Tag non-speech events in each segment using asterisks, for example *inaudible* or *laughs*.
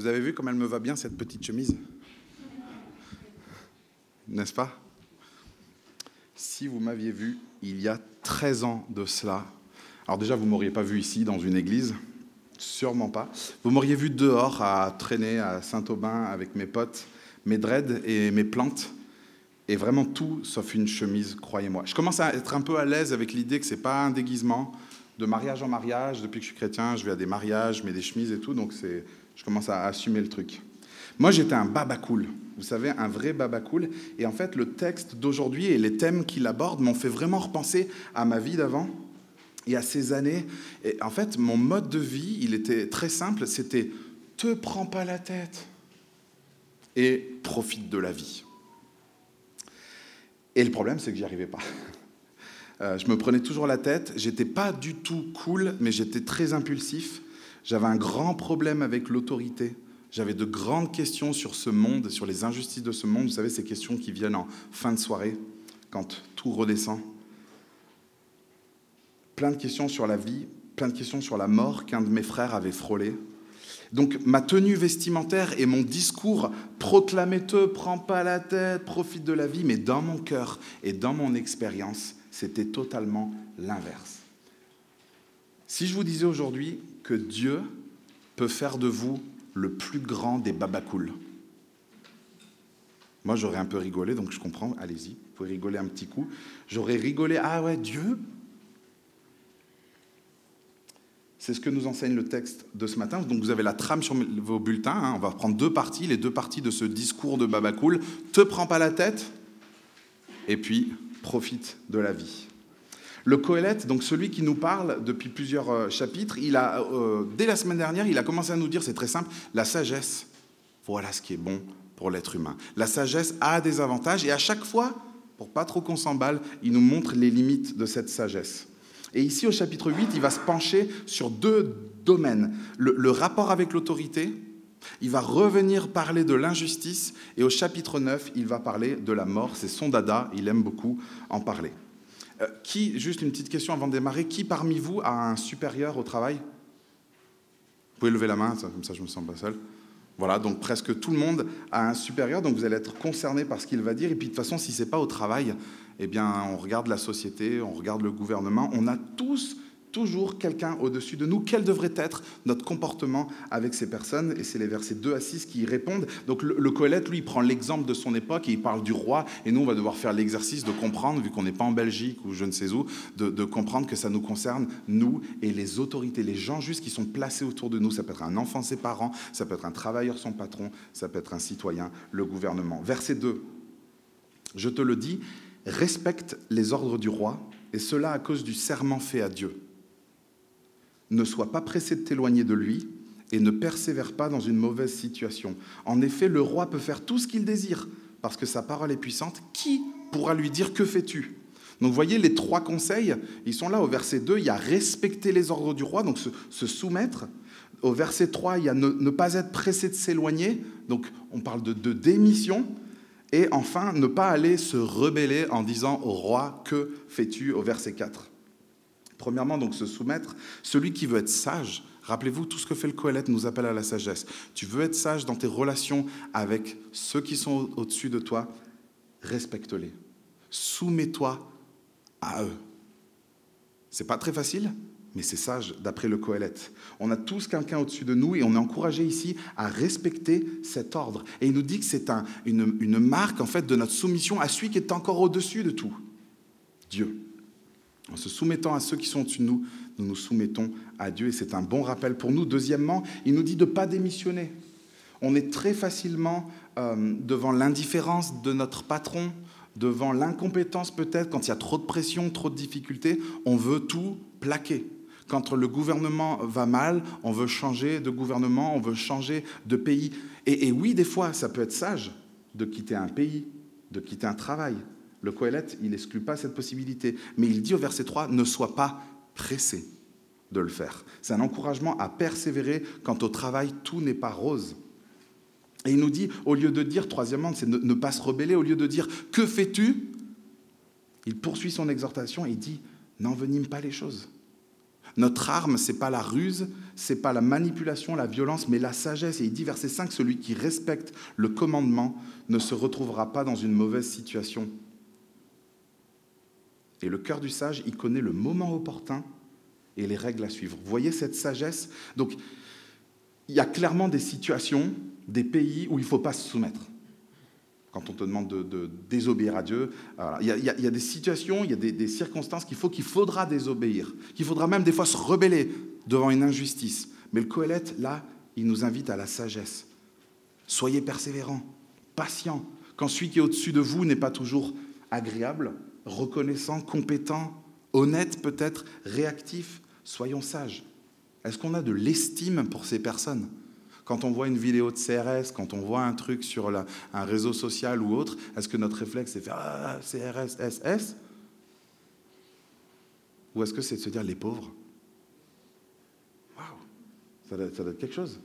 Vous avez vu comme elle me va bien cette petite chemise? N'est-ce pas? Si vous m'aviez vu il y a 13 ans de cela, alors déjà vous ne m'auriez pas vu ici dans une église, sûrement pas. Vous m'auriez vu dehors à traîner à Saint-Aubin avec mes potes, mes dreads et mes plantes. Et vraiment tout sauf une chemise, croyez-moi. Je commence à être un peu à l'aise avec l'idée que ce n'est pas un déguisement. De mariage en mariage, depuis que je suis chrétien, je vais à des mariages, je mets des chemises et tout, donc je commence à assumer le truc. Moi, j'étais un baba cool, vous savez, un vrai baba cool. Et en fait, le texte d'aujourd'hui et les thèmes qu'il aborde m'ont fait vraiment repenser à ma vie d'avant et à ces années. Et en fait, mon mode de vie, il était très simple, c'était te prends pas la tête et profite de la vie. Et le problème, c'est que j'y arrivais pas. Euh, je me prenais toujours la tête. J'étais pas du tout cool, mais j'étais très impulsif. J'avais un grand problème avec l'autorité. J'avais de grandes questions sur ce monde, sur les injustices de ce monde. Vous savez, ces questions qui viennent en fin de soirée, quand tout redescend. Plein de questions sur la vie, plein de questions sur la mort qu'un de mes frères avait frôlé. Donc ma tenue vestimentaire et mon discours proclamez te prends pas la tête, profite de la vie, mais dans mon cœur et dans mon expérience, c'était totalement l'inverse. Si je vous disais aujourd'hui Dieu peut faire de vous le plus grand des babacools, moi j'aurais un peu rigolé, donc je comprends, allez-y, vous pouvez rigoler un petit coup. J'aurais rigolé, ah ouais, Dieu C'est ce que nous enseigne le texte de ce matin. Donc vous avez la trame sur vos bulletins. Hein. On va prendre deux parties, les deux parties de ce discours de Babacool. Te prends pas la tête, et puis profite de la vie. Le Coëlette, donc celui qui nous parle depuis plusieurs euh, chapitres, il a, euh, dès la semaine dernière, il a commencé à nous dire, c'est très simple, la sagesse, voilà ce qui est bon pour l'être humain. La sagesse a des avantages, et à chaque fois, pour pas trop qu'on s'emballe, il nous montre les limites de cette sagesse. Et ici, au chapitre 8, il va se pencher sur deux domaines. Le, rapport avec l'autorité, il va revenir parler de l'injustice, et au chapitre 9, il va parler de la mort. C'est son dada, il aime beaucoup en parler. Euh, qui, juste une petite question avant de démarrer, qui parmi vous a un supérieur au travail? Vous pouvez lever la main, comme ça je me sens pas seul. Voilà, donc presque tout le monde a un supérieur, donc vous allez être concerné par ce qu'il va dire. Et puis de toute façon, si ce n'est pas au travail, eh bien, on regarde la société, on regarde le gouvernement, on a tous toujours quelqu'un au-dessus de nous. Quel devrait être notre comportement avec ces personnes? Et c'est les versets 2 à 6 qui y répondent. Donc le, le lui, il prend l'exemple de son époque et il parle du roi. Et nous, on va devoir faire l'exercice de comprendre, vu qu'on n'est pas en Belgique ou je ne sais où, de, de, comprendre que ça nous concerne, nous et les autorités, les gens justes qui sont placés autour de nous. Ça peut être un enfant, ses parents, ça peut être un travailleur, son patron, ça peut être un citoyen, le gouvernement. Verset 2. Je te le dis, respecte les ordres du roi, et cela à cause du serment fait à Dieu. Ne sois pas pressé de t'éloigner de lui, et ne persévère pas dans une mauvaise situation. En effet, le roi peut faire tout ce qu'il désire, parce que sa parole est puissante. Qui pourra lui dire que fais-tu? Donc vous voyez, les trois conseils, ils sont là au verset 2, il y a respecter les ordres du roi, donc se, soumettre. Au verset 3, il y a ne, pas être pressé de s'éloigner, donc on parle de, de démission. Et enfin, ne pas aller se rebeller en disant au roi, que fais-tu? Au verset 4 Premièrement, donc se soumettre. Celui qui veut être sage, rappelez-vous, tout ce que fait le Coëlette nous appelle à la sagesse. Tu veux être sage dans tes relations avec ceux qui sont au-dessus de toi, respecte-les. Soumets-toi à eux. C'est pas très facile, mais c'est sage d'après le Coëlette. On a tous quelqu'un au-dessus de nous et on est encouragé ici à respecter cet ordre. Et il nous dit que c'est une, une, marque en fait de notre soumission à celui qui est encore au-dessus de tout, Dieu. En se soumettant à ceux qui sont au-dessus de nous, nous nous soumettons à Dieu et c'est un bon rappel pour nous. Deuxièmement, il nous dit de ne pas démissionner. On est très facilement euh, devant l'indifférence de notre patron, devant l'incompétence peut-être, quand il y a trop de pression, trop de difficultés, on veut tout plaquer. Quand le gouvernement va mal, on veut changer de gouvernement, on veut changer de pays. Et, oui, des fois, ça peut être sage de quitter un pays, de quitter un travail. Le Coëlette, il n'exclut pas cette possibilité. Mais il dit au verset 3, ne sois pas pressé de le faire. C'est un encouragement à persévérer quand au travail, tout n'est pas rose. Et il nous dit, au lieu de dire, troisièmement, c'est ne, ne pas se rebeller, au lieu de dire, que fais-tu? Il poursuit son exhortation et il dit, n'envenime pas les choses. Notre arme, c'est pas la ruse, c'est pas la manipulation, la violence, mais la sagesse. Et il dit, verset 5, celui qui respecte le commandement ne se retrouvera pas dans une mauvaise situation. Et le cœur du sage, il connaît le moment opportun et les règles à suivre. Vous voyez cette sagesse? Donc, il y a clairement des situations, des pays où il ne faut pas se soumettre. Quand on te demande de, désobéir à Dieu, il, y a, des situations, il y a des, circonstances qu'il faut, qu'il faudra désobéir, qu'il faudra même des fois se rebeller devant une injustice. Mais le Coëlette, là, il nous invite à la sagesse. Soyez persévérants, patients. Quand celui qui est au-dessus de vous n'est pas toujours agréable, reconnaissant, compétent, honnête peut-être, réactif, soyons sages. Est-ce qu'on a de l'estime pour ces personnes? Quand on voit une vidéo de CRS, quand on voit un truc sur un réseau social ou autre, est-ce que notre réflexe est faire ah, CRS, SS Ou est-ce que c'est de se dire les pauvres? Waouh ça, doit, être quelque chose.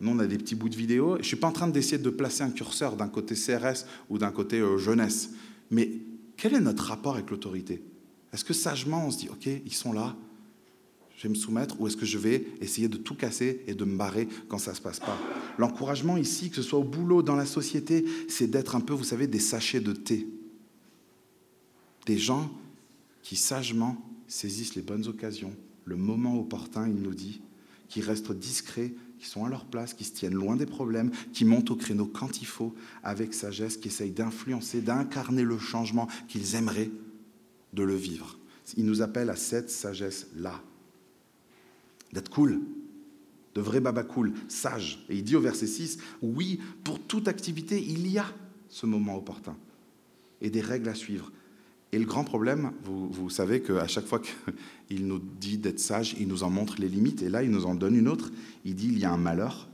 Nous, on a des petits bouts de vidéo. Je ne suis pas en train d'essayer de placer un curseur d'un côté CRS ou d'un côté euh, jeunesse. Mais quel est notre rapport avec l'autorité? Est-ce que sagement, on se dit, OK, ils sont là, je vais me soumettre ou est-ce que je vais essayer de tout casser et de me barrer quand ça ne se passe pas? L'encouragement ici, que ce soit au boulot, dans la société, c'est d'être un peu, vous savez, des sachets de thé. Des gens qui sagement saisissent les bonnes occasions, le moment opportun, il nous dit, qui restent discrets, qui sont à leur place, qui se tiennent loin des problèmes, qui montent au créneau quand il faut, avec sagesse, qui essayent d'influencer, d'incarner le changement qu'ils aimeraient de le vivre. Il nous appelle à cette sagesse-là d'être cool, de vrai baba cool, sage. Et il dit au verset 6, oui, pour toute activité, il y a ce moment opportun et des règles à suivre. Et le grand problème, vous, savez qu'à chaque fois qu'il *laughs* nous dit d'être sage, il nous en montre les limites, et là, il nous en donne une autre. Il dit, il y a un malheur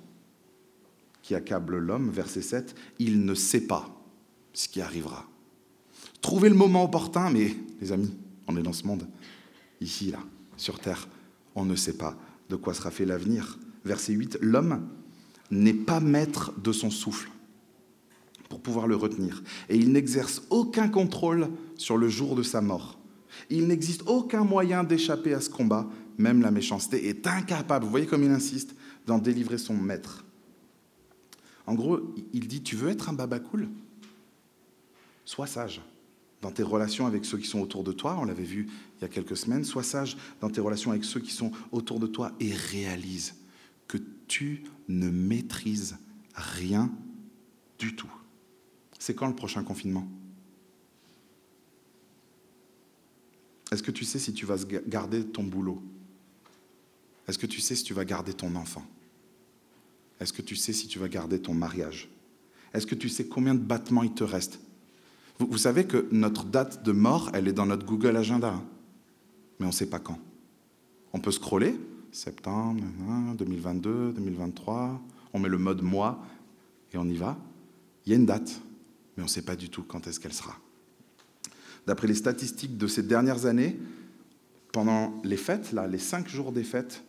qui accable l'homme, verset 7, il ne sait pas ce qui arrivera. Trouvez le moment opportun, mais les amis, on est dans ce monde, ici, là, sur Terre, on ne sait pas de quoi sera fait l'avenir. Verset 8, l'homme n'est pas maître de son souffle pour pouvoir le retenir, et il n'exerce aucun contrôle sur le jour de sa mort. Il n'existe aucun moyen d'échapper à ce combat, même la méchanceté est incapable, vous voyez comme il insiste, d'en délivrer son maître. En gros, il dit, tu veux être un baba cool? Sois sage dans tes relations avec ceux qui sont autour de toi, on l'avait vu il y a quelques semaines, sois sage dans tes relations avec ceux qui sont autour de toi et réalise que tu ne maîtrises rien du tout. C'est quand le prochain confinement? Est-ce que tu sais si tu vas garder ton boulot? Est-ce que tu sais si tu vas garder ton enfant? Est-ce que tu sais si tu vas garder ton mariage? Est-ce que tu sais combien de battements il te reste? Vous, savez que notre date de mort, elle est dans notre Google Agenda, hein. mais on ne sait pas quand. On peut scroller, septembre, 2022, 2023, on met le mode mois et on y va. Il y a une date, mais on ne sait pas du tout quand est-ce qu'elle sera. D'après les statistiques de ces dernières années, pendant les fêtes, là, les cinq jours des fêtes,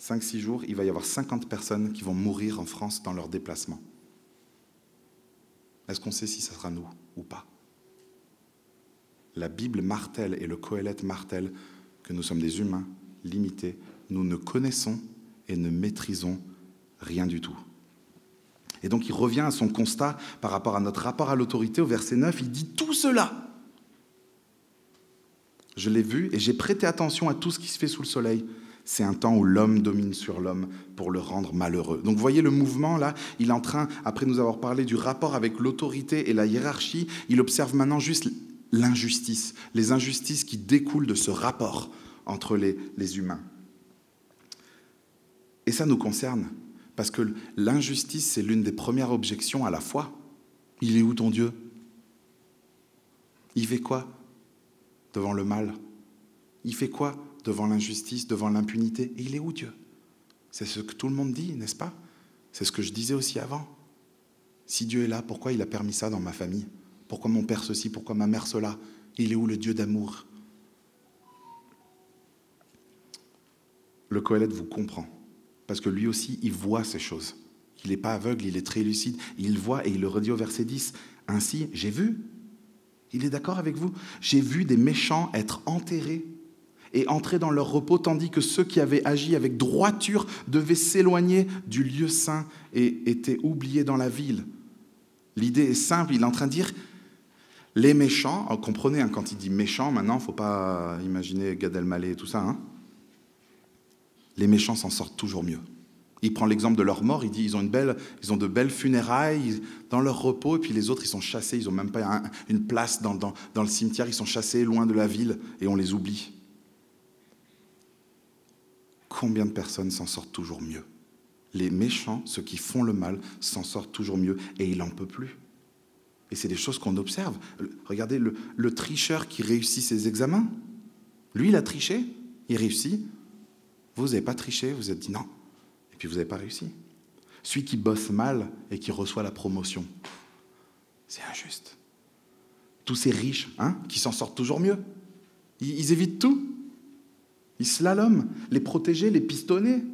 5-6 jours, il va y avoir 50 personnes qui vont mourir en France dans leur déplacement. Est-ce qu'on sait si ça sera nous ou pas? La Bible martèle et le Coëlette martèle que nous sommes des humains limités, nous ne connaissons et ne maîtrisons rien du tout. Et donc il revient à son constat par rapport à notre rapport à l'autorité au verset 9, il dit tout cela. Je l'ai vu et j'ai prêté attention à tout ce qui se fait sous le soleil c'est un temps où l'homme domine sur l'homme pour le rendre malheureux. Donc voyez le mouvement là, il est en train, après nous avoir parlé du rapport avec l'autorité et la hiérarchie, il observe maintenant juste l'injustice, les injustices qui découlent de ce rapport entre les, les humains. Et ça nous concerne, parce que l'injustice, c'est l'une des premières objections à la foi. Il est où ton Dieu? Il fait quoi devant le mal? Il fait quoi devant l'injustice, devant l'impunité? Il est où Dieu? C'est ce que tout le monde dit, n'est-ce pas? C'est ce que je disais aussi avant. Si Dieu est là, pourquoi il a permis ça dans ma famille? Pourquoi mon père ceci Pourquoi ma mère cela? Il est où le Dieu d'amour? Le Coëlette vous comprend, parce que lui aussi, il voit ces choses. Il n'est pas aveugle, il est très lucide. Il voit et il le redit au verset 10. Ainsi, j'ai vu. Il est d'accord avec vous J'ai vu des méchants être enterrés et entraient dans leur repos, tandis que ceux qui avaient agi avec droiture devaient s'éloigner du lieu saint et étaient oubliés dans la ville. L'idée est simple, il est en train de dire, les méchants, oh, comprenez, hein, quand il dit méchants, maintenant, il ne faut pas imaginer Gad Elmaleh et tout ça, hein. Les méchants s'en sortent toujours mieux. Il prend l'exemple de leur mort, il dit ils ont, une belle, ils ont de belles funérailles dans leur repos, et puis les autres, ils sont chassés, ils n'ont même pas une place dans, le cimetière, ils sont chassés loin de la ville, et on les oublie. Combien de personnes s'en sortent toujours mieux? Les méchants, ceux qui font le mal, s'en sortent toujours mieux, et il n'en peut plus. Et c'est des choses qu'on observe. Regardez le, le tricheur qui réussit ses examens. Lui, il a triché, il réussit. Vous n'avez pas triché, vous êtes dit non, et puis vous n'avez pas réussi. Celui qui bosse mal et qui reçoit la promotion, c'est injuste. Tous ces riches, hein, qui s'en sortent toujours mieux, ils, évitent tout. Ils slaloment, les protégés, les pistonnés,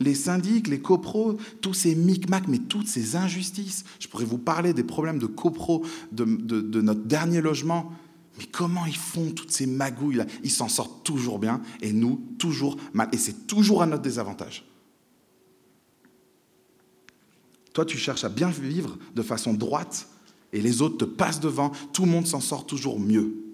les syndics, les copros, tous ces micmacs, mais toutes ces injustices. Je pourrais vous parler des problèmes de copro, de, de notre dernier logement. Mais comment ils font toutes ces magouilles-là? Ils s'en sortent toujours bien et nous, toujours mal. Et c'est toujours à notre désavantage. Toi, tu cherches à bien vivre de façon droite et les autres te passent devant. Tout le monde s'en sort toujours mieux.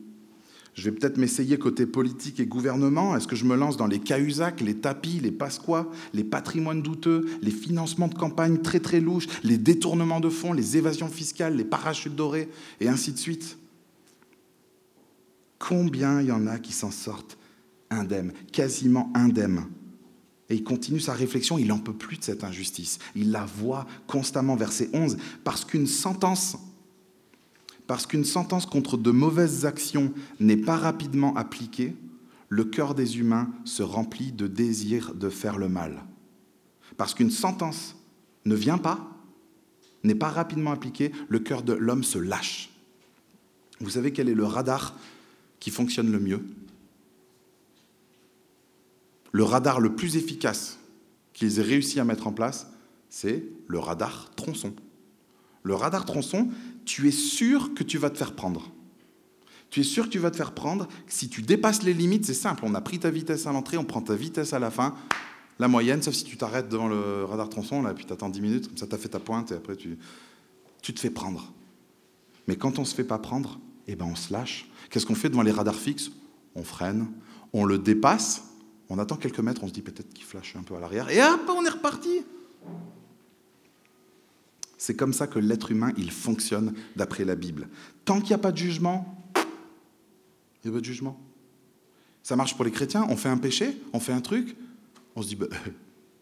Je vais peut-être m'essayer côté politique et gouvernement. Est-ce que je me lance dans les cahuzacs, les tapis, les pasquois, les patrimoines douteux, les financements de campagne très très louches, les détournements de fonds, les évasions fiscales, les parachutes dorés, et ainsi de suite? Combien il y en a qui s'en sortent indemnes, quasiment indemnes et il continue sa réflexion, il n'en peut plus de cette injustice. Il la voit constamment, verset 11, parce qu'une sentence, parce qu'une sentence contre de mauvaises actions n'est pas rapidement appliquée, le cœur des humains se remplit de désir de faire le mal. Parce qu'une sentence ne vient pas, n'est pas rapidement appliquée, le cœur de l'homme se lâche. Vous savez quel est le radar qui fonctionne le mieux le radar le plus efficace qu'ils aient réussi à mettre en place, c'est le radar tronçon. Le radar tronçon, tu es sûr que tu vas te faire prendre. Tu es sûr que tu vas te faire prendre. Si tu dépasses les limites, c'est simple. On a pris ta vitesse à l'entrée, on prend ta vitesse à la fin. La moyenne, sauf si tu t'arrêtes devant le radar tronçon, là, puis tu attends 10 minutes, comme ça tu as fait ta pointe, et après tu, tu te fais prendre. Mais quand on ne se fait pas prendre, eh ben on se lâche. Qu'est-ce qu'on fait devant les radars fixes? On freine, on le dépasse, on attend quelques mètres, on se dit peut-être qu'il flash un peu à l'arrière, et hop, on est reparti. C'est comme ça que l'être humain, il fonctionne d'après la Bible. Tant qu'il n'y a pas de jugement, il n'y a pas de jugement. Ça marche pour les chrétiens, on fait un péché, on fait un truc, on se dit, bah, il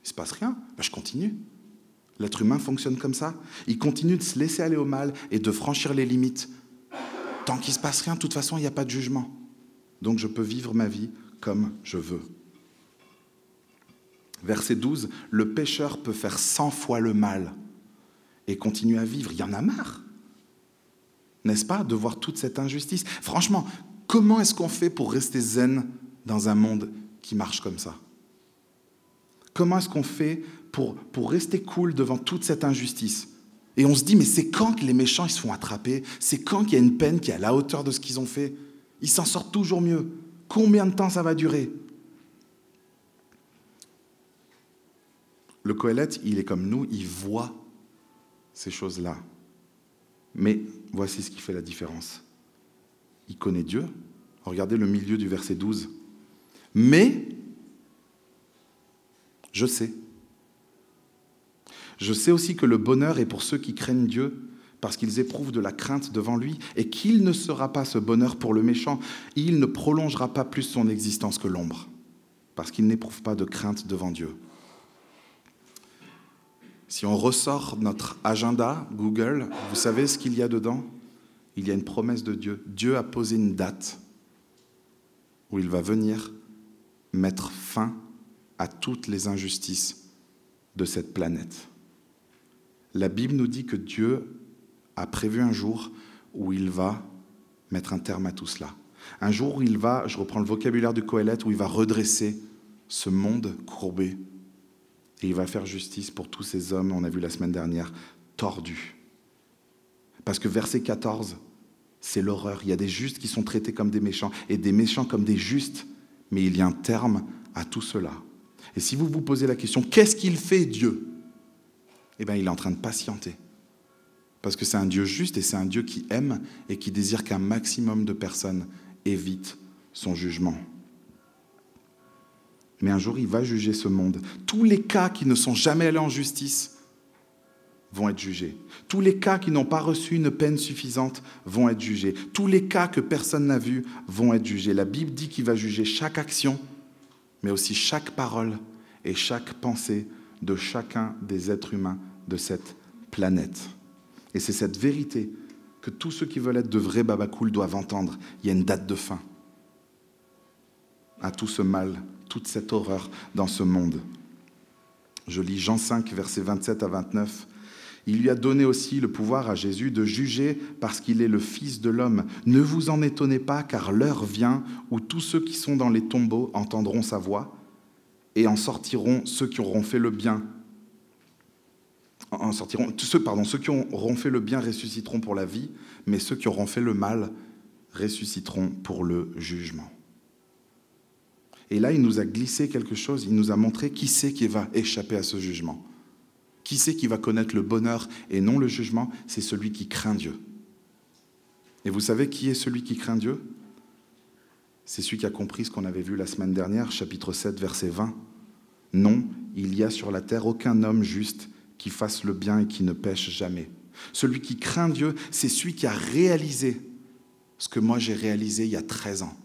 ne se passe rien, bah, je continue. L'être humain fonctionne comme ça. Il continue de se laisser aller au mal et de franchir les limites. Tant qu'il ne se passe rien, de toute façon, il n'y a pas de jugement. Donc je peux vivre ma vie comme je veux. Verset 12, le pécheur peut faire cent fois le mal et continuer à vivre. Il y en a marre, n'est-ce pas, de voir toute cette injustice? Franchement, comment est-ce qu'on fait pour rester zen dans un monde qui marche comme ça? Comment est-ce qu'on fait pour, pour rester cool devant toute cette injustice? Et on se dit, mais c'est quand que les méchants ils se font attraper? C'est quand qu'il y a une peine qui est à la hauteur de ce qu'ils ont fait? Ils s'en sortent toujours mieux. Combien de temps ça va durer? Le Coëlette, il est comme nous, il voit ces choses-là. Mais voici ce qui fait la différence. Il connaît Dieu. Regardez le milieu du verset 12. Mais je sais. Je sais aussi que le bonheur est pour ceux qui craignent Dieu, parce qu'ils éprouvent de la crainte devant lui, et qu'il ne sera pas ce bonheur pour le méchant. Il ne prolongera pas plus son existence que l'ombre, parce qu'il n'éprouve pas de crainte devant Dieu. Si on ressort notre agenda Google, vous savez ce qu'il y a dedans? Il y a une promesse de Dieu. Dieu a posé une date où il va venir mettre fin à toutes les injustices de cette planète. La Bible nous dit que Dieu a prévu un jour où il va mettre un terme à tout cela. Un jour où il va, je reprends le vocabulaire du Coëlette, où il va redresser ce monde courbé et il va faire justice pour tous ces hommes, on a vu la semaine dernière, tordus. Parce que verset 14, c'est l'horreur. Il y a des justes qui sont traités comme des méchants et des méchants comme des justes. mais il y a un terme à tout cela. Et si vous vous posez la question, qu'est-ce qu'il fait Dieu? Eh bien, il est en train de patienter. Parce que c'est un Dieu juste et c'est un Dieu qui aime et qui désire qu'un maximum de personnes évitent son jugement. Mais un jour, il va juger ce monde. Tous les cas qui ne sont jamais allés en justice vont être jugés. Tous les cas qui n'ont pas reçu une peine suffisante vont être jugés. Tous les cas que personne n'a vus vont être jugés. La Bible dit qu'il va juger chaque action, mais aussi chaque parole et chaque pensée de chacun des êtres humains de cette planète. Et c'est cette vérité que tous ceux qui veulent être de vrais babacool doivent entendre. Il y a une date de fin à tout ce mal, toute cette horreur dans ce monde. Je lis Jean 5, versets 27 à 29. Il lui a donné aussi le pouvoir à Jésus de juger parce qu'il est le Fils de l'homme. Ne vous en étonnez pas, car l'heure vient où tous ceux qui sont dans les tombeaux entendront sa voix, et en sortiront ceux qui auront fait le bien. En sortiront, ceux, pardon, ceux qui auront fait le bien ressusciteront pour la vie, mais ceux qui auront fait le mal ressusciteront pour le jugement. Et là, il nous a glissé quelque chose, il nous a montré qui c'est qui va échapper à ce jugement. Qui c'est qui va connaître le bonheur et non le jugement? C'est celui qui craint Dieu. Et vous savez qui est celui qui craint Dieu? C'est celui qui a compris ce qu'on avait vu la semaine dernière, chapitre 7, verset 20. Non, il n'y a sur la terre aucun homme juste qui fasse le bien et qui ne pêche jamais. Celui qui craint Dieu, c'est celui qui a réalisé ce que moi j'ai réalisé il y a 13 ans.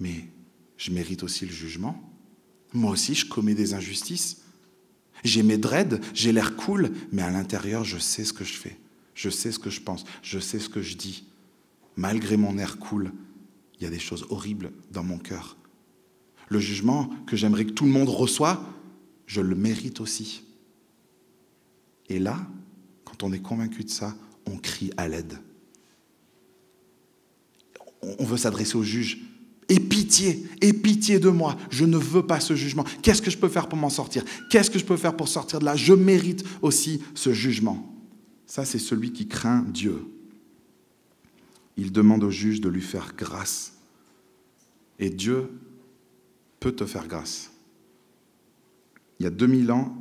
Mais je mérite aussi le jugement. Moi aussi, je commets des injustices. J'ai mes dreads, j'ai l'air cool, mais à l'intérieur, je sais ce que je fais. Je sais ce que je pense, je sais ce que je dis. Malgré mon air cool, il y a des choses horribles dans mon cœur. Le jugement que j'aimerais que tout le monde reçoive, je le mérite aussi. Et là, quand on est convaincu de ça, on crie à l'aide. On veut s'adresser au juge. Et pitié, et pitié de moi. Je ne veux pas ce jugement. Qu'est-ce que je peux faire pour m'en sortir? Qu'est-ce que je peux faire pour sortir de là? Je mérite aussi ce jugement. Ça, c'est celui qui craint Dieu. Il demande au juge de lui faire grâce. Et Dieu peut te faire grâce. Il y a 2000 ans,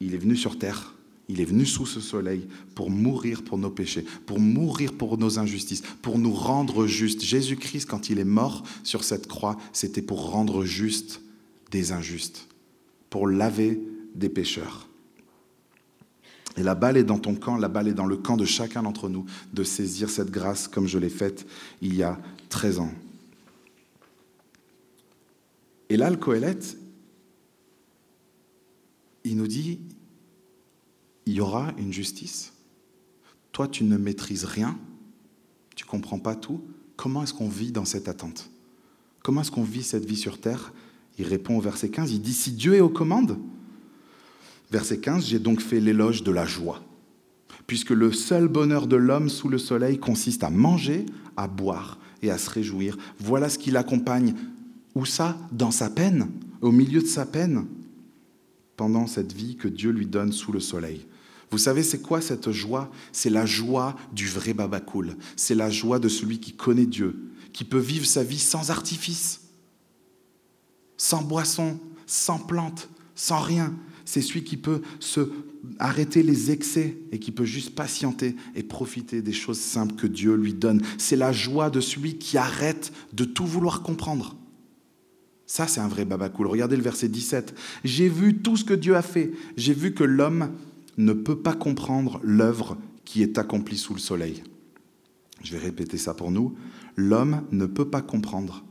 il est venu sur terre il est venu sous ce soleil pour mourir pour nos péchés, pour mourir pour nos injustices, pour nous rendre justes. Jésus-Christ, quand il est mort sur cette croix, c'était pour rendre juste des injustes, pour laver des pécheurs. Et la balle est dans ton camp, la balle est dans le camp de chacun d'entre nous de saisir cette grâce comme je l'ai faite il y a 13 ans. Et là, le Coëlette, il nous dit, il y aura une justice. Toi, tu ne maîtrises rien, tu comprends pas tout. Comment est-ce qu'on vit dans cette attente? Comment est-ce qu'on vit cette vie sur terre? Il répond au verset 15, il dit, si Dieu est aux commandes, verset 15, j'ai donc fait l'éloge de la joie, puisque le seul bonheur de l'homme sous le soleil consiste à manger, à boire et à se réjouir. Voilà ce qui l'accompagne. Où ça Dans sa peine, au milieu de sa peine, pendant cette vie que Dieu lui donne sous le soleil. Vous savez, c'est quoi cette joie? C'est la joie du vrai babacool. C'est la joie de celui qui connaît Dieu, qui peut vivre sa vie sans artifice, sans boisson, sans plante, sans rien. C'est celui qui peut se arrêter les excès et qui peut juste patienter et profiter des choses simples que Dieu lui donne. C'est la joie de celui qui arrête de tout vouloir comprendre. Ça, c'est un vrai babacool. Regardez le verset 17. J'ai vu tout ce que Dieu a fait. J'ai vu que l'homme ne peut pas comprendre l'œuvre qui est accomplie sous le soleil. Je vais répéter ça pour nous. L'homme ne peut pas comprendre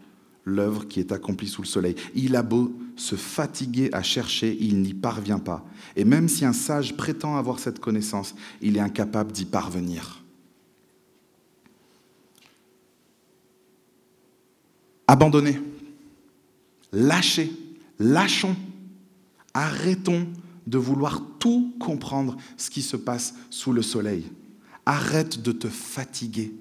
l'œuvre qui est accomplie sous le soleil. Il a beau se fatiguer à chercher, il n'y parvient pas. Et même si un sage prétend avoir cette connaissance, il est incapable d'y parvenir. Abandonnez, lâchez, lâchons, arrêtons de vouloir tout comprendre ce qui se passe sous le soleil. Arrête de te fatiguer.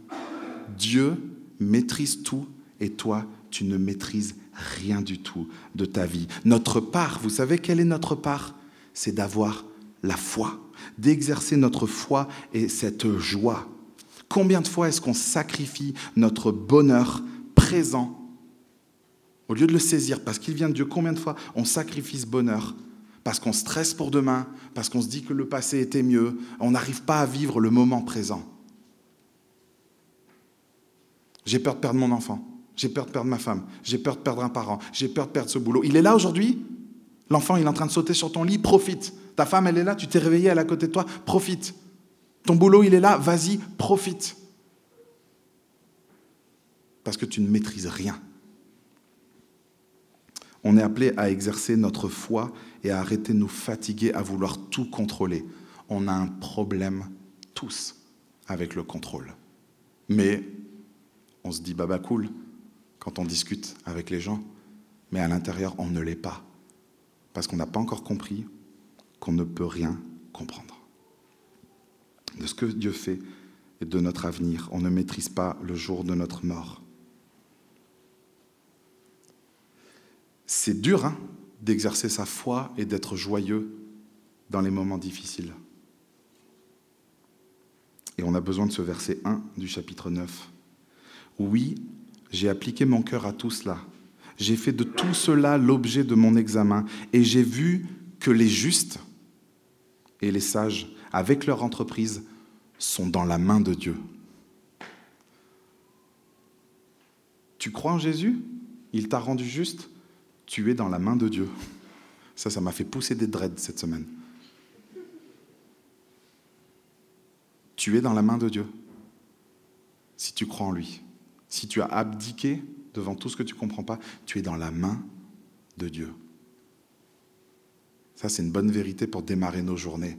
Dieu maîtrise tout et toi, tu ne maîtrises rien du tout de ta vie. Notre part, vous savez quelle est notre part? C'est d'avoir la foi, d'exercer notre foi et cette joie. Combien de fois est-ce qu'on sacrifie notre bonheur présent, au lieu de le saisir, parce qu'il vient de Dieu, combien de fois on sacrifie bonheur Parce qu'on stresse pour demain, parce qu'on se dit que le passé était mieux, on n'arrive pas à vivre le moment présent. J'ai peur de perdre mon enfant, j'ai peur de perdre ma femme, j'ai peur de perdre un parent, j'ai peur de perdre ce boulot. Il est là aujourd'hui? L'enfant, il est en train de sauter sur ton lit, profite. Ta femme, elle est là, tu t'es réveillé, elle est à côté de toi, profite. Ton boulot, il est là, vas-y, profite. Parce que tu ne maîtrises rien. On est appelé à exercer notre foi et à arrêter de nous fatiguer à vouloir tout contrôler. On a un problème tous avec le contrôle. Mais on se dit baba cool quand on discute avec les gens, mais à l'intérieur, on ne l'est pas. Parce qu'on n'a pas encore compris qu'on ne peut rien comprendre. De ce que Dieu fait et de notre avenir, on ne maîtrise pas le jour de notre mort. C'est dur hein, d'exercer sa foi et d'être joyeux dans les moments difficiles. Et on a besoin de ce verset 1 du chapitre 9. Oui, j'ai appliqué mon cœur à tout cela. J'ai fait de tout cela l'objet de mon examen et j'ai vu que les justes et les sages, avec leur entreprise, sont dans la main de Dieu. Tu crois en Jésus? Il t'a rendu juste? Tu es dans la main de Dieu. Ça, ça m'a fait pousser des dreads cette semaine. Tu es dans la main de Dieu si tu crois en lui. Si tu as abdiqué devant tout ce que tu ne comprends pas, tu es dans la main de Dieu. Ça, c'est une bonne vérité pour démarrer nos journées,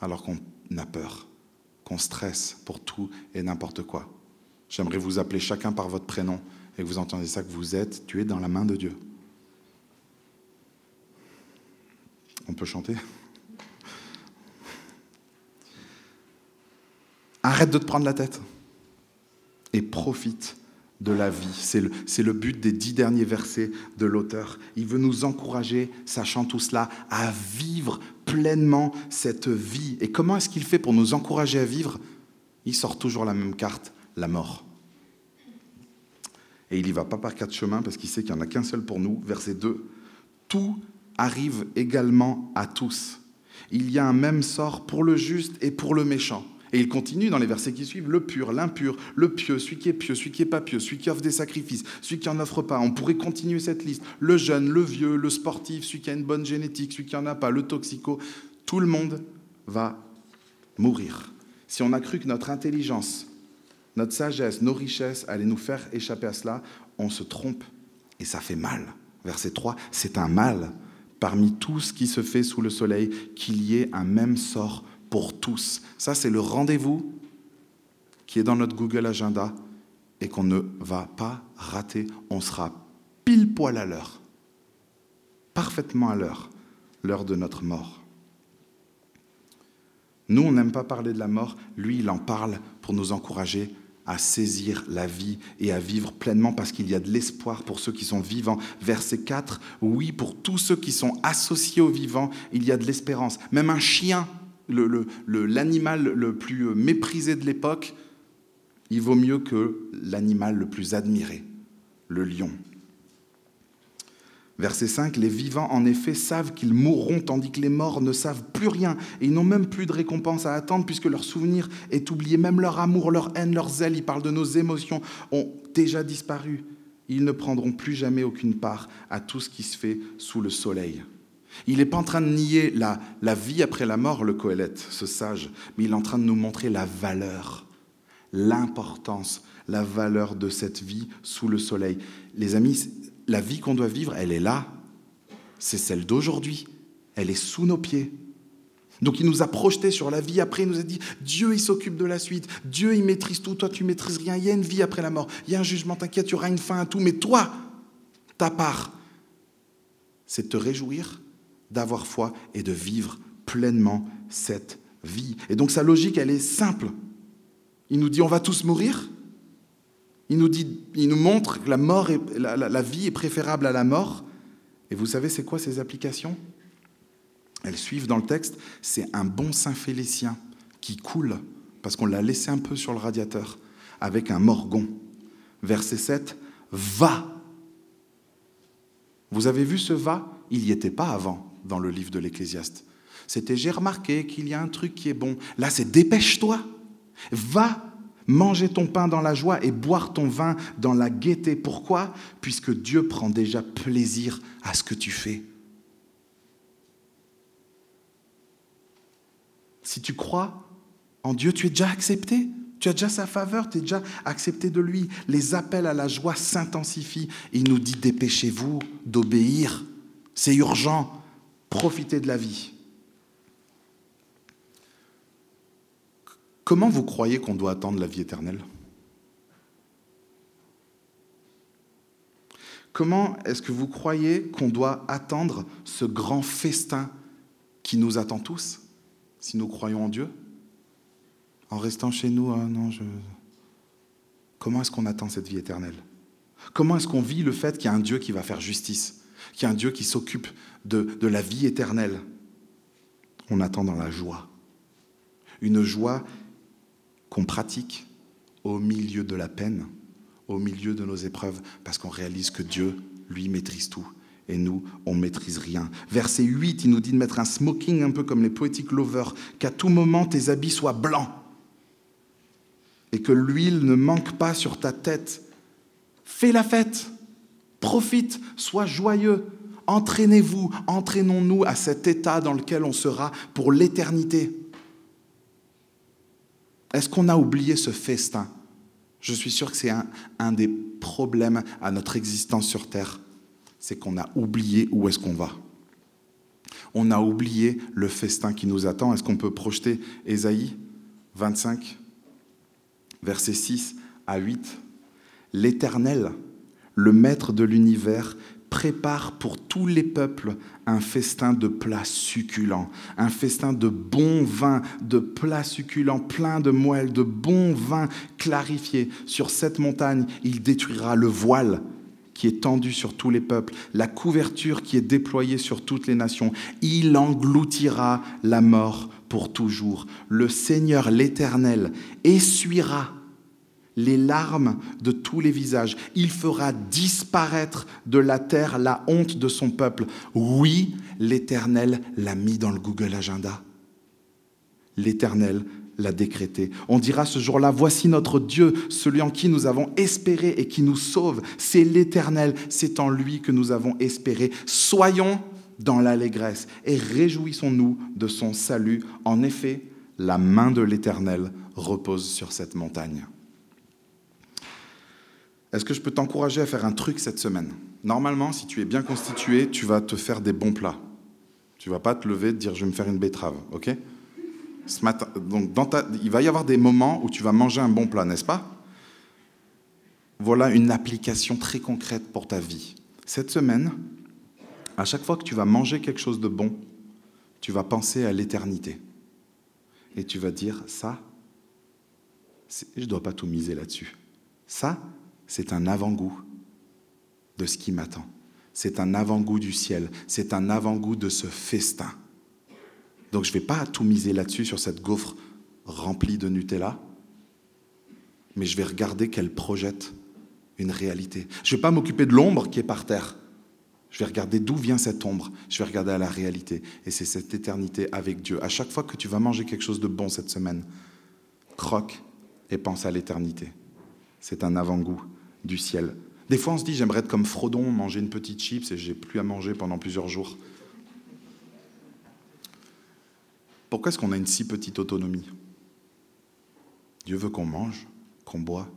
alors qu'on a peur, qu'on stresse pour tout et n'importe quoi. J'aimerais vous appeler chacun par votre prénom et que vous entendez ça, que vous êtes, tu es dans la main de Dieu. On peut chanter Arrête de te prendre la tête et profite de la vie. C'est le, but des dix derniers versets de l'auteur. Il veut nous encourager, sachant tout cela, à vivre pleinement cette vie. Et comment est-ce qu'il fait pour nous encourager à vivre? Il sort toujours la même carte, la mort. Et il n'y va pas par quatre chemins parce qu'il sait qu'il n'y en a qu'un seul pour nous. Verset 2. Tout arrive également à tous. Il y a un même sort pour le juste et pour le méchant. Et il continue dans les versets qui suivent, le pur, l'impur, le pieux, celui qui est pieux, celui qui n'est pas pieux, celui qui offre des sacrifices, celui qui n'en offre pas. On pourrait continuer cette liste. Le jeune, le vieux, le sportif, celui qui a une bonne génétique, celui qui n'en a pas, le toxico. Tout le monde va mourir. Si on a cru que notre intelligence, notre sagesse, nos richesses allaient nous faire échapper à cela, on se trompe et ça fait mal. Verset 3, c'est un mal parmi tout ce qui se fait sous le soleil qu'il y ait un même sort pour tous. Ça, c'est le rendez-vous qui est dans notre Google Agenda et qu'on ne va pas rater. On sera pile poil à l'heure, parfaitement à l'heure, l'heure de notre mort. Nous, on n'aime pas parler de la mort, lui, il en parle pour nous encourager à saisir la vie et à vivre pleinement parce qu'il y a de l'espoir pour ceux qui sont vivants. Verset 4, oui, pour tous ceux qui sont associés aux vivants, il y a de l'espérance. Même un chien l'animal le, le, plus méprisé de l'époque, il vaut mieux que l'animal le plus admiré, le lion. Verset 5, les vivants en effet savent qu'ils mourront tandis que les morts ne savent plus rien et ils n'ont même plus de récompense à attendre puisque leur souvenir est oublié, même leur amour, leur haine, leur zèle, ils parlent de nos émotions, ont déjà disparu. Ils ne prendront plus jamais aucune part à tout ce qui se fait sous le soleil. Il n'est pas en train de nier la, la vie après la mort, le Coëlette, ce sage, mais il est en train de nous montrer la valeur, l'importance, la valeur de cette vie sous le soleil. Les amis, la vie qu'on doit vivre, elle est là. C'est celle d'aujourd'hui. Elle est sous nos pieds. Donc il nous a projeté sur la vie après, il nous a dit, Dieu il s'occupe de la suite, Dieu il maîtrise tout, toi tu maîtrises rien, il y a une vie après la mort, il y a un jugement, t'inquiète, tu auras une fin à tout, mais toi, ta part, c'est de te réjouir d'avoir foi et de vivre pleinement cette vie. Et donc sa logique, elle est simple. Il nous dit on va tous mourir. Il nous, dit, il nous montre que la, mort est, la, la vie est préférable à la mort. Et vous savez, c'est quoi ces applications? Elles suivent dans le texte. C'est un bon Saint Félicien qui coule, parce qu'on l'a laissé un peu sur le radiateur, avec un morgon. Verset 7, va. Vous avez vu ce va? Il n'y était pas avant dans le livre de l'Ecclésiaste. C'était j'ai remarqué qu'il y a un truc qui est bon. Là, c'est dépêche-toi. Va manger ton pain dans la joie et boire ton vin dans la gaieté. Pourquoi? Puisque Dieu prend déjà plaisir à ce que tu fais. Si tu crois en Dieu, tu es déjà accepté. Tu as déjà sa faveur, tu es déjà accepté de lui. Les appels à la joie s'intensifient. Il nous dit dépêchez-vous d'obéir. C'est urgent. Profitez de la vie. Comment vous croyez qu'on doit attendre la vie éternelle? Comment est-ce que vous croyez qu'on doit attendre ce grand festin qui nous attend tous, si nous croyons en Dieu? En restant chez nous, ah non. Comment est-ce qu'on attend cette vie éternelle? Comment est-ce qu'on vit le fait qu'il y a un Dieu qui va faire justice, qu'il y a un Dieu qui s'occupe de, de la vie éternelle? On attend dans la joie. Une joie qu'on pratique au milieu de la peine, au milieu de nos épreuves, parce qu'on réalise que Dieu, lui, maîtrise tout. Et nous, on ne maîtrise rien. Verset 8, il nous dit de mettre un smoking un peu comme les poétiques lovers, qu'à tout moment tes habits soient blancs et que l'huile ne manque pas sur ta tête. Fais la fête, profite, sois joyeux, entraînez-vous, entraînons-nous à cet état dans lequel on sera pour l'éternité. Est-ce qu'on a oublié ce festin? Je suis sûr que c'est un, des problèmes à notre existence sur Terre. C'est qu'on a oublié où est-ce qu'on va. On a oublié le festin qui nous attend. Est-ce qu'on peut projeter Ésaïe 25, versets 6 à 8 L'Éternel, le Maître de l'univers, prépare pour tous les peuples un festin de plats succulents, un festin de bons vins, de plats succulents, pleins de moelle, de bons vins clarifiés. Sur cette montagne, il détruira le voile qui est tendu sur tous les peuples, la couverture qui est déployée sur toutes les nations. Il engloutira la mort pour toujours. Le Seigneur l'Éternel essuiera les larmes de tous les visages. Il fera disparaître de la terre la honte de son peuple. Oui, l'Éternel l'a mis dans le Google Agenda. L'Éternel l'a décrété. On dira ce jour-là, voici notre Dieu, celui en qui nous avons espéré et qui nous sauve. C'est l'Éternel, c'est en lui que nous avons espéré. Soyons dans l'allégresse et réjouissons-nous de son salut. En effet, la main de l'Éternel repose sur cette montagne. Est-ce que je peux t'encourager à faire un truc cette semaine? Normalement, si tu es bien constitué, tu vas te faire des bons plats. Tu vas pas te lever et te dire je vais me faire une betterave, ok? Donc il va y avoir des moments où tu vas manger un bon plat, n'est-ce pas? Voilà une application très concrète pour ta vie. Cette semaine, à chaque fois que tu vas manger quelque chose de bon, tu vas penser à l'éternité. Et tu vas dire, ça, je ne dois pas tout miser là-dessus. Ça, c'est un avant-goût de ce qui m'attend. C'est un avant-goût du ciel. C'est un avant-goût de ce festin. Donc je ne vais pas tout miser là-dessus, sur cette gaufre remplie de Nutella, mais je vais regarder qu'elle projette une réalité. Je ne vais pas m'occuper de l'ombre qui est par terre. Je vais regarder d'où vient cette ombre. Je vais regarder à la réalité. Et c'est cette éternité avec Dieu. À chaque fois que tu vas manger quelque chose de bon cette semaine, croque et pense à l'éternité. C'est un avant-goût du ciel. Des fois, on se dit, j'aimerais être comme Frodon, manger une petite chips et j'ai plus à manger pendant plusieurs jours. Pourquoi est-ce qu'on a une si petite autonomie? Dieu veut qu'on mange, qu'on boit,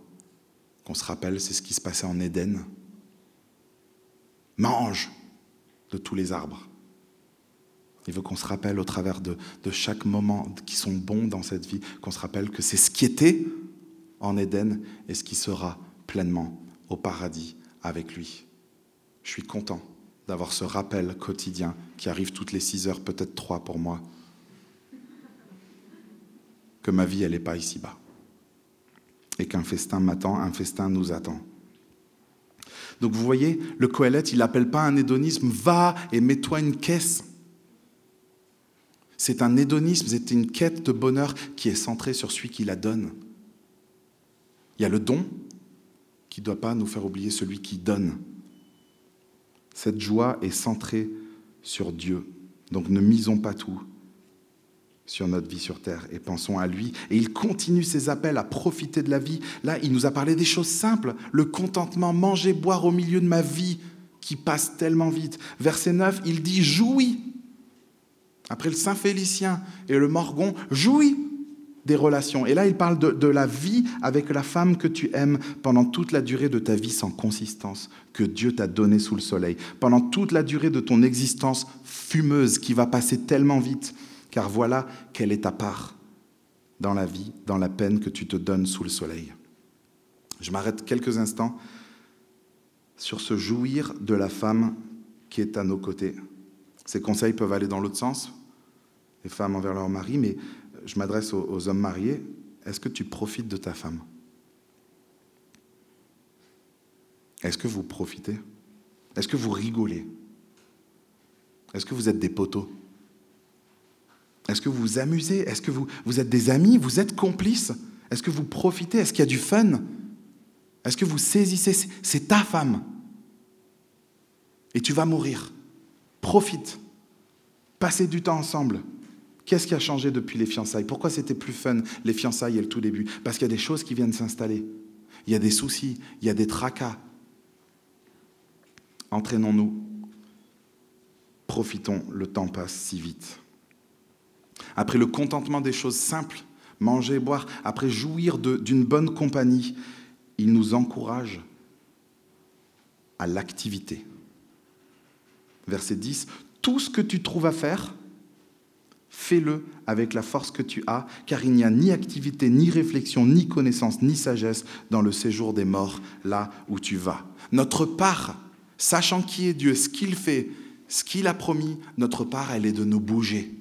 qu'on se rappelle, c'est ce qui se passait en Éden. Mange de tous les arbres. Il veut qu'on se rappelle au travers de, de, chaque moment qui sont bons dans cette vie, qu'on se rappelle que c'est ce qui était en Éden et ce qui sera pleinement au paradis avec lui. Je suis content d'avoir ce rappel quotidien qui arrive toutes les six heures, peut-être trois pour moi, que ma vie, elle n'est pas ici-bas. Et qu'un festin m'attend, un festin nous attend. Donc vous voyez, le Coëlette, il n'appelle pas un hédonisme, va et mets-toi une caisse. C'est un hédonisme, c'est une quête de bonheur qui est centrée sur celui qui la donne. Il y a le don, qui ne doit pas nous faire oublier celui qui donne. Cette joie est centrée sur Dieu. Donc ne misons pas tout sur notre vie sur terre et pensons à lui. Et il continue ses appels à profiter de la vie. Là, il nous a parlé des choses simples, le contentement, manger, boire au milieu de ma vie qui passe tellement vite. Verset 9, il dit jouis. Après le Saint Félicien et le Morgon, jouis des relations. Et là, il parle de, de, la vie avec la femme que tu aimes pendant toute la durée de ta vie sans consistance que Dieu t'a donnée sous le soleil, pendant toute la durée de ton existence fumeuse qui va passer tellement vite car voilà quelle est ta part dans la vie, dans la peine que tu te donnes sous le soleil. Je m'arrête quelques instants sur ce jouir de la femme qui est à nos côtés. Ces conseils peuvent aller dans l'autre sens, les femmes envers leur mari, mais je m'adresse aux, hommes mariés. Est-ce que tu profites de ta femme? Est-ce que vous profitez? Est-ce que vous rigolez? Est-ce que vous êtes des poteaux? Est-ce que vous vous amusez? Est-ce que vous êtes des amis? Vous êtes complices? Est-ce que vous profitez? Est-ce qu'il y a du fun? Est-ce que vous saisissez? C'est ta femme. Et tu vas mourir. Profite. Passez du temps ensemble. Qu'est-ce qui a changé depuis les fiançailles? Pourquoi c'était plus fun les fiançailles et le tout début? Parce qu'il y a des choses qui viennent s'installer. Il y a des soucis, il y a des tracas. Entraînons-nous. Profitons, le temps passe si vite après le contentement des choses simples, manger, boire, après jouir d'une bonne compagnie, il nous encourage à l'activité. Verset 10, tout ce que tu trouves à faire, fais-le avec la force que tu as, car il n'y a ni activité, ni réflexion, ni connaissance, ni sagesse dans le séjour des morts, là où tu vas. Notre part, sachant qui est Dieu, ce qu'il fait, ce qu'il a promis, notre part, elle est de nous bouger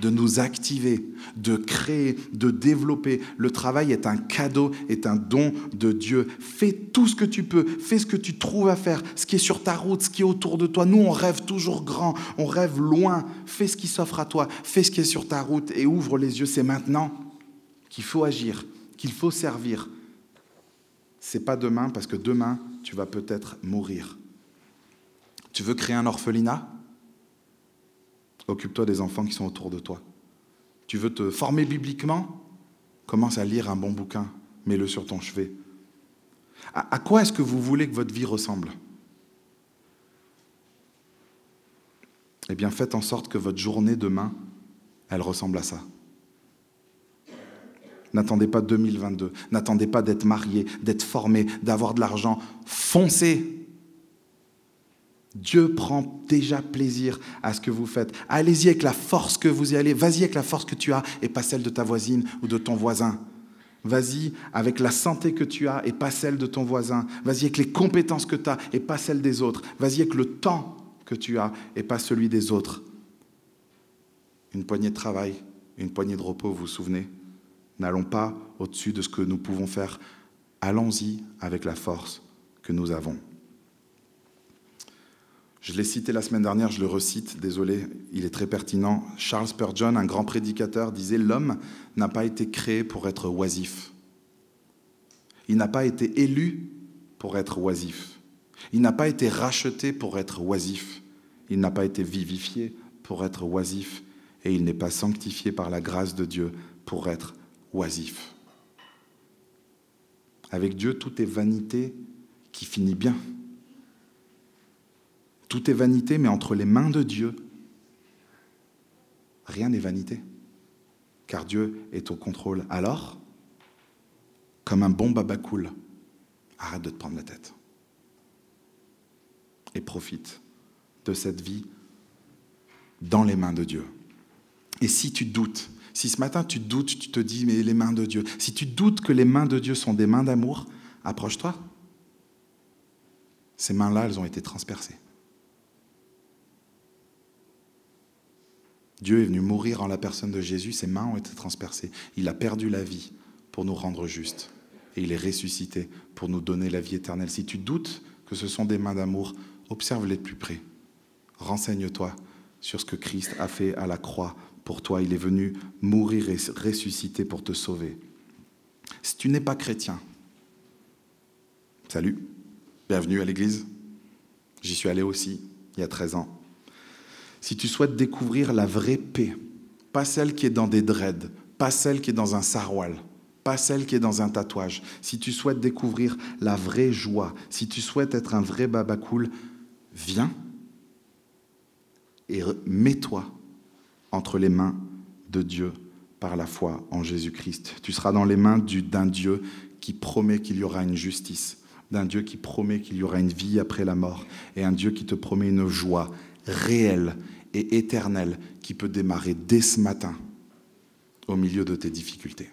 de nous activer, de créer, de développer. Le travail est un cadeau, est un don de Dieu. Fais tout ce que tu peux, fais ce que tu trouves à faire, ce qui est sur ta route, ce qui est autour de toi. Nous, on rêve toujours grand, on rêve loin. Fais ce qui s'offre à toi, fais ce qui est sur ta route et ouvre les yeux. C'est maintenant qu'il faut agir, qu'il faut servir. C'est pas demain parce que demain, tu vas peut-être mourir. Tu veux créer un orphelinat? Occupe-toi des enfants qui sont autour de toi. Tu veux te former bibliquement? Commence à lire un bon bouquin, mets-le sur ton chevet. À, quoi est-ce que vous voulez que votre vie ressemble? Eh bien, faites en sorte que votre journée demain, elle ressemble à ça. N'attendez pas 2022, n'attendez pas d'être marié, d'être formé, d'avoir de l'argent. Foncez Dieu prend déjà plaisir à ce que vous faites. Allez-y avec la force que vous y allez. Vas-y avec la force que tu as et pas celle de ta voisine ou de ton voisin. Vas-y avec la santé que tu as et pas celle de ton voisin. Vas-y avec les compétences que tu as et pas celles des autres. Vas-y avec le temps que tu as et pas celui des autres. Une poignée de travail, une poignée de repos, vous vous souvenez? N'allons pas au-dessus de ce que nous pouvons faire. Allons-y avec la force que nous avons. Je l'ai cité la semaine dernière, je le recite, désolé, il est très pertinent. Charles Spurgeon, un grand prédicateur, disait L'homme n'a pas été créé pour être oisif. Il n'a pas été élu pour être oisif. Il n'a pas été racheté pour être oisif. Il n'a pas été vivifié pour être oisif. Et il n'est pas sanctifié par la grâce de Dieu pour être oisif. Avec Dieu, tout est vanité qui finit bien. Tout est vanité, mais entre les mains de Dieu, rien n'est vanité, car Dieu est au contrôle. Alors, comme un bon babacool, arrête de te prendre la tête et profite de cette vie dans les mains de Dieu. Et si tu doutes, si ce matin tu doutes, tu te dis, mais les mains de Dieu, si tu doutes que les mains de Dieu sont des mains d'amour, approche-toi. Ces mains-là, elles ont été transpercées. Dieu est venu mourir en la personne de Jésus, ses mains ont été transpercées. Il a perdu la vie pour nous rendre justes. Et il est ressuscité pour nous donner la vie éternelle. Si tu doutes que ce sont des mains d'amour, observe-les de plus près. Renseigne-toi sur ce que Christ a fait à la croix pour toi. Il est venu mourir et ressusciter pour te sauver. Si tu n'es pas chrétien, Salut, bienvenue à l'église. J'y suis allé aussi il y a 13 ans. Si tu souhaites découvrir la vraie paix, pas celle qui est dans des dreads, pas celle qui est dans un saroual, pas celle qui est dans un tatouage. Si tu souhaites découvrir la vraie joie, si tu souhaites être un vrai baba cool, viens et mets-toi entre les mains de Dieu par la foi en Jésus-Christ. Tu seras dans les mains d'un Dieu qui promet qu'il y aura une justice, d'un Dieu qui promet qu'il y aura une vie après la mort, et un Dieu qui te promet une joie réelle et éternelle qui peut démarrer dès ce matin au milieu de tes difficultés.